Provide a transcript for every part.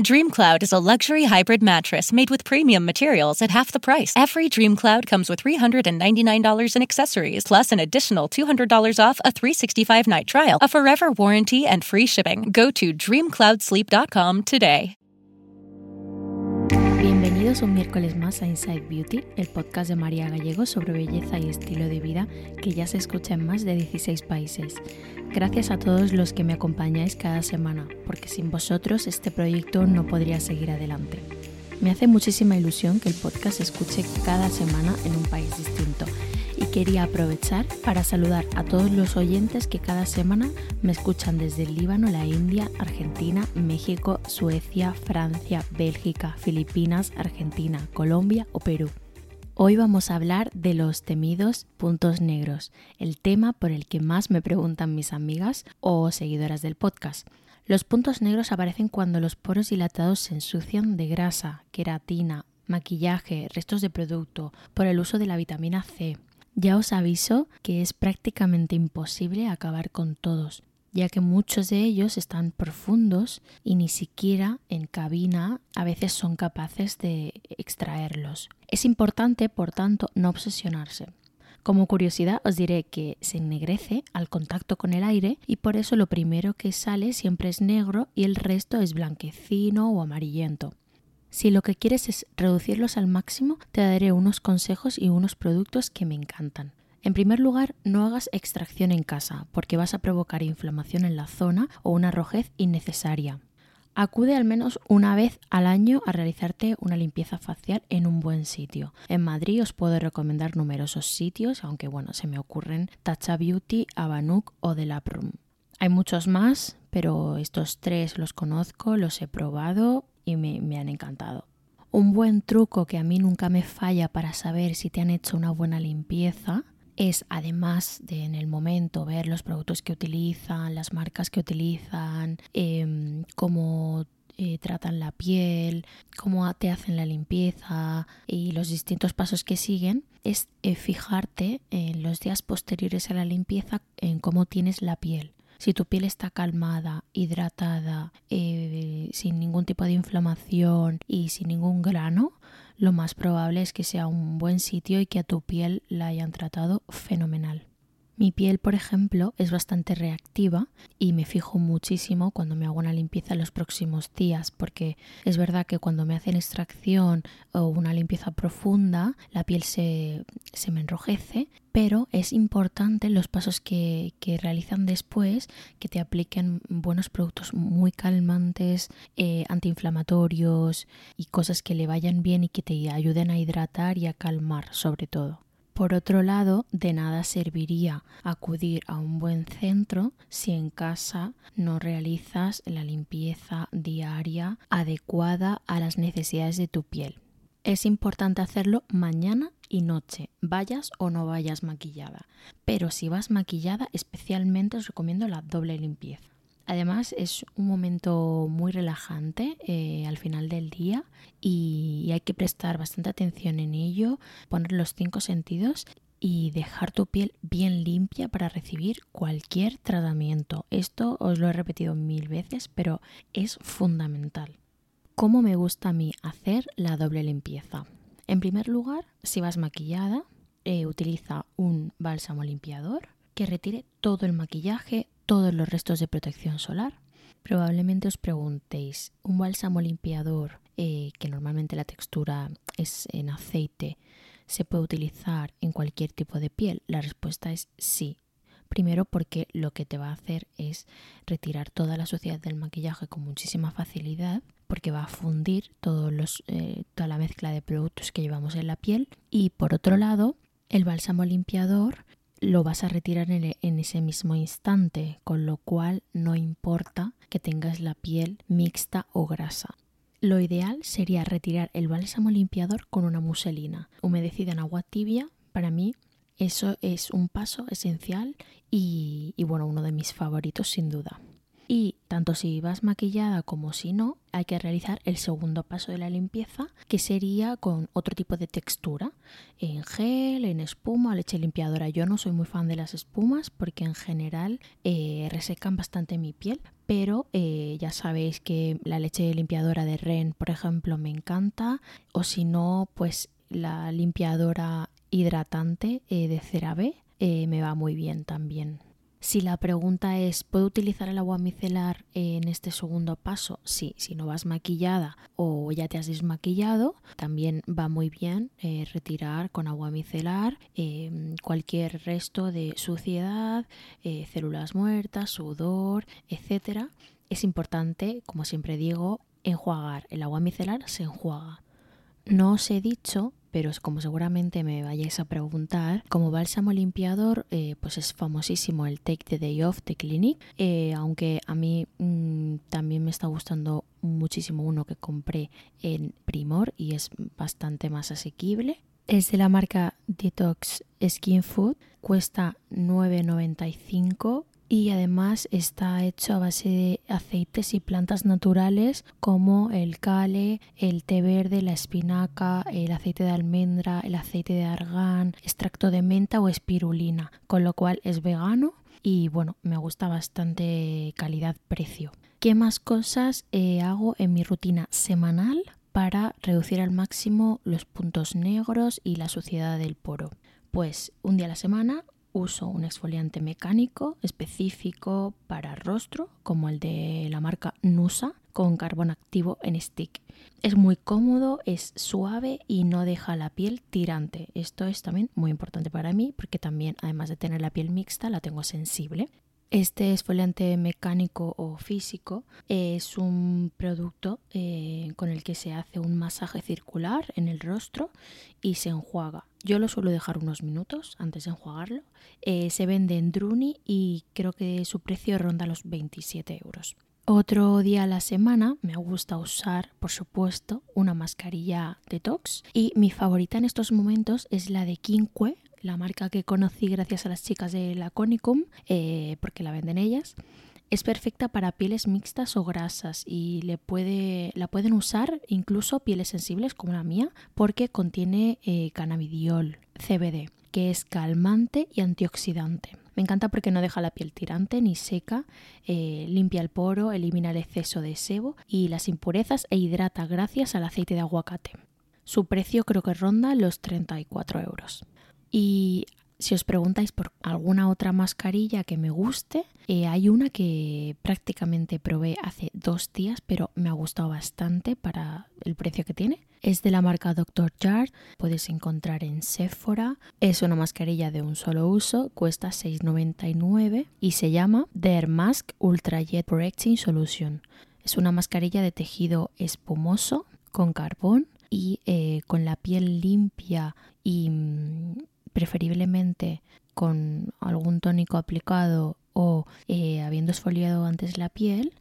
DreamCloud is a luxury hybrid mattress made with premium materials at half the price. Every DreamCloud comes with $399 in accessories, plus an additional $200 off a 365 night trial, a forever warranty, and free shipping. Go to dreamcloudsleep.com today. Bienvenidos un miércoles más a Inside Beauty, el podcast de María Gallego sobre belleza y estilo de vida que ya se escucha en más de 16 países. Gracias a todos los que me acompañáis cada semana, porque sin vosotros este proyecto no podría seguir adelante. Me hace muchísima ilusión que el podcast se escuche cada semana en un país distinto quería aprovechar para saludar a todos los oyentes que cada semana me escuchan desde el Líbano, la India, Argentina, México, Suecia, Francia, Bélgica, Filipinas, Argentina, Colombia o Perú. Hoy vamos a hablar de los temidos puntos negros, el tema por el que más me preguntan mis amigas o seguidoras del podcast. Los puntos negros aparecen cuando los poros dilatados se ensucian de grasa, queratina, maquillaje, restos de producto, por el uso de la vitamina C. Ya os aviso que es prácticamente imposible acabar con todos, ya que muchos de ellos están profundos y ni siquiera en cabina a veces son capaces de extraerlos. Es importante, por tanto, no obsesionarse. Como curiosidad os diré que se ennegrece al contacto con el aire y por eso lo primero que sale siempre es negro y el resto es blanquecino o amarillento. Si lo que quieres es reducirlos al máximo, te daré unos consejos y unos productos que me encantan. En primer lugar, no hagas extracción en casa, porque vas a provocar inflamación en la zona o una rojez innecesaria. Acude al menos una vez al año a realizarte una limpieza facial en un buen sitio. En Madrid os puedo recomendar numerosos sitios, aunque bueno, se me ocurren Tacha Beauty, Abanuk o Delaprum. Hay muchos más, pero estos tres los conozco, los he probado y me, han encantado. Un buen truco que a mí nunca me falla para saber si te han hecho una buena limpieza es además de en el momento ver los productos que utilizan, las marcas que utilizan, em, cómo eh, tratan la piel, cómo te hacen la limpieza y los distintos pasos que siguen, es eh, fijarte en los días posteriores a la limpieza en cómo tienes la piel. Si tu piel está calmada, hidratada, eh, sin ningún tipo de inflamación y sin ningún grano, lo más probable es que sea un buen sitio y que a tu piel la hayan tratado fenomenal. Mi piel, por ejemplo, es bastante reactiva y me fijo muchísimo cuando me hago una limpieza los próximos días, porque es verdad que cuando me hacen extracción o una limpieza profunda, la piel se, se me enrojece, pero es importante los pasos que, que, realizan después que te apliquen buenos productos muy calmantes, eh, antiinflamatorios y cosas que le vayan bien y que te ayuden a hidratar y a calmar sobre todo. Por otro lado, de nada serviría acudir a un buen centro si en casa no realizas la limpieza diaria adecuada a las necesidades de tu piel. Es importante hacerlo mañana y noche, vayas o no vayas maquillada. Pero si vas maquillada, especialmente os recomiendo la doble limpieza. Además es un momento muy relajante eh, al final del día y hay que prestar bastante atención en ello, poner los cinco sentidos y dejar tu piel bien limpia para recibir cualquier tratamiento. Esto os lo he repetido mil veces, pero es fundamental. ¿Cómo me gusta a mí hacer la doble limpieza? En primer lugar, si vas maquillada, eh, utiliza un bálsamo limpiador que retire todo el maquillaje, todos los restos de protección solar. Probablemente os preguntéis, ¿un bálsamo limpiador eh, que normalmente la textura es en aceite se puede utilizar en cualquier tipo de piel? La respuesta es sí. Primero porque lo que te va a hacer es retirar toda la suciedad del maquillaje con muchísima facilidad porque va a fundir todos los, eh, toda la mezcla de productos que llevamos en la piel y por otro lado el bálsamo limpiador lo vas a retirar en, en, ese mismo instante, con lo cual no importa que tengas la piel mixta o grasa. Lo ideal sería retirar el bálsamo limpiador con una muselina humedecida en agua tibia. Para mí eso es un paso esencial y bueno, uno de mis favoritos sin duda. Y tanto si vas maquillada como si no, hay que realizar el segundo paso de la limpieza, que sería con otro tipo de textura, en gel, en espuma, leche limpiadora. Yo no soy muy fan de las espumas porque en general eh, resecan bastante mi piel, pero eh, ya sabéis que la leche limpiadora de Ren, por ejemplo, me encanta, o si no, pues la limpiadora hidratante eh, de CeraVe me va muy bien también. Si la pregunta es, ¿puedo utilizar el agua micelar en este segundo paso? Sí, si no vas maquillada o ya te has desmaquillado, también va muy bien eh, retirar con agua micelar em, cualquier resto de suciedad, eh, células muertas, sudor, etc. Es importante, como siempre digo, enjuagar. El agua micelar se enjuaga. No os he dicho pero como seguramente me vayáis a preguntar, como bálsamo limpiador, eh, pues es famosísimo el Take the Day Off de Clinic, eh, aunque a mí mm, también me está gustando muchísimo uno que compré en Primor y es bastante más asequible. Es de la marca Detox Skin Food, cuesta 9,95 y además está hecho a base de aceites y plantas naturales como el cale, el té verde, la espinaca, el aceite de almendra, el aceite de argán, extracto de menta o espirulina, con lo cual es vegano y bueno, me gusta bastante calidad-precio. ¿Qué más cosas eh, hago en mi rutina semanal para reducir al máximo los puntos negros y la suciedad del poro? Pues un día a la semana uso un exfoliante mecánico específico para rostro, como el de la marca Nusa, con carbón activo en stick. Es muy cómodo, es suave y no deja la piel tirante. Esto es también muy importante para mí porque también, además de tener la piel mixta, la tengo sensible. Este esfoliante mecánico o físico es un producto eh, con el que se hace un masaje circular en el rostro y se enjuaga. Yo lo suelo dejar unos minutos antes de enjuagarlo. Eh, se vende en Druni y creo que su precio ronda los 27 euros. Otro día a la semana me gusta usar, por supuesto, una mascarilla detox y mi favorita en estos momentos es la de Kinque, la marca que conocí gracias a las chicas de la Conicum, eh, porque la venden ellas. Es perfecta para pieles mixtas o grasas y le puede, la pueden usar incluso pieles sensibles como la mía porque contiene eh, cannabidiol, CBD, que es calmante y antioxidante. Me encanta porque no deja la piel tirante ni seca, eh, limpia el poro, elimina el exceso de sebo y las impurezas e hidrata gracias al aceite de aguacate. Su precio creo que ronda los 34 euros. Y si os preguntáis por alguna otra mascarilla que me guste, eh, hay una que prácticamente probé hace dos días, pero me ha gustado bastante para el precio que tiene. Es de la marca Dr. Jart, puedes encontrar en Sephora. Es una mascarilla de un solo uso, cuesta 6,99 y se llama Dermask Ultra Jet Correcting Solution. Es una mascarilla de tejido espumoso con carbón y eh, con la piel limpia y mm, preferiblemente con algún tónico aplicado o eh, habiendo esfoliado antes la piel,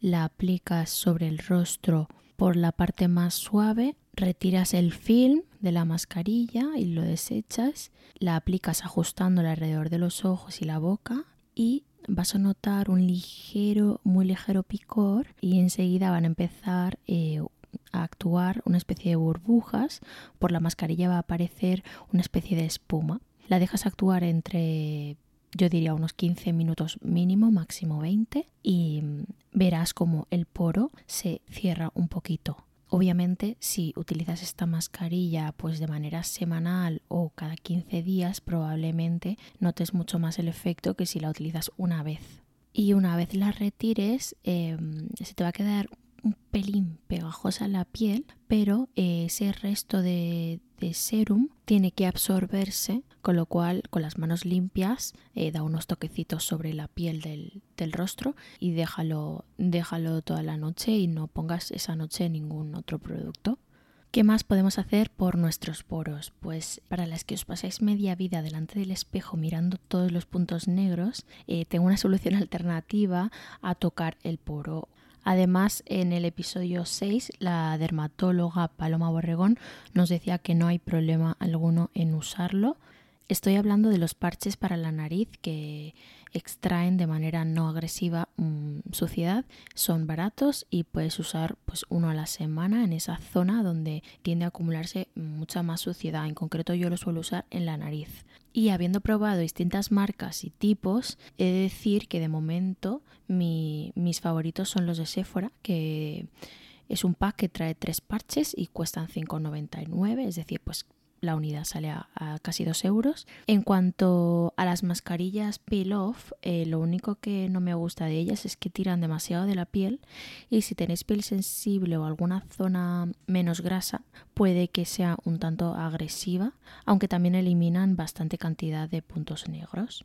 la aplicas sobre el rostro por la parte más suave, retiras el film de la mascarilla y lo desechas, la aplicas ajustándola alrededor de los ojos y la boca y vas a notar un ligero, muy ligero picor y enseguida van a empezar eh, a actuar una especie de burbujas. Por la mascarilla va a aparecer una especie de espuma. La dejas actuar entre yo diría unos 15 minutos mínimo, máximo 20, y verás como el poro se cierra un poquito. Obviamente, si utilizas esta mascarilla pues de manera semanal o cada 15 días, probablemente notes mucho más el efecto que si la utilizas una vez. Y una vez la retires, em, se te va a quedar un pelín pegajosa la piel, pero eh, ese resto de, serum tiene que absorberse, con lo cual con las manos limpias eh, da unos toquecitos sobre la piel del, del, rostro y déjalo, déjalo toda la noche y no pongas esa noche ningún otro producto. ¿Qué más podemos hacer por nuestros poros? Pues para las que os pasáis media vida delante del espejo mirando todos los puntos negros, eh, tengo una solución alternativa a tocar el poro Además, en el episodio 6, la dermatóloga Paloma Borregón nos decía que no hay problema alguno en usarlo. Estoy hablando de los parches para la nariz que extraen de manera no agresiva mm, suciedad, son baratos y puedes usar pues uno a la semana en esa zona donde tiende a acumularse mucha más suciedad. En concreto yo lo suelo usar en la nariz. Y habiendo probado distintas marcas y tipos, he de decir que de momento mis favoritos son los de Sephora, que es un pack que trae tres parches y cuestan 5,99, es decir, pues la unidad sale a, casi 2 euros. En cuanto a las mascarillas peel off, eh, lo único que no me gusta de ellas es que tiran demasiado de la piel y si tenéis piel sensible o alguna zona menos grasa, puede que sea un tanto agresiva, aunque también eliminan bastante cantidad de puntos negros.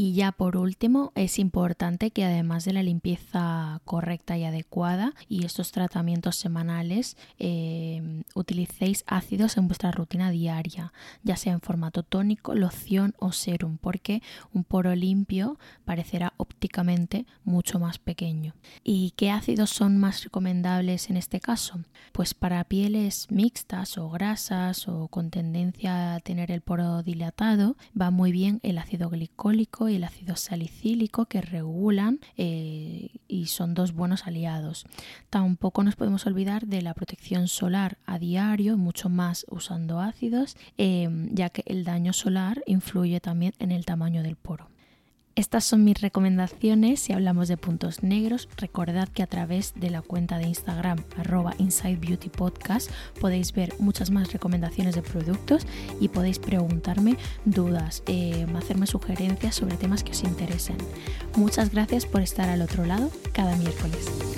Y ya por último, es importante que además de la limpieza correcta y adecuada y estos tratamientos semanales, eh, utilicéis ácidos en vuestra rutina diaria, ya sea en formato tónico, loción o serum, porque un poro limpio parecerá ópticamente mucho más pequeño. ¿Y qué ácidos son más recomendables en este caso? Pues para pieles mixtas o grasas o con tendencia a tener el poro dilatado, va muy bien el ácido glicólico y el ácido salicílico que regulan eh, y son dos buenos aliados. Tampoco nos podemos olvidar de la protección solar a diario, mucho más usando ácidos, eh, ya que el daño solar influye también en el tamaño del poro. Estas son mis recomendaciones si hablamos de puntos negros. Recordad que a través de la cuenta de Instagram arroba podéis ver muchas más recomendaciones de productos y podéis preguntarme dudas, eh, hacerme sugerencias sobre temas que os interesen. Muchas gracias por estar al otro lado cada miércoles.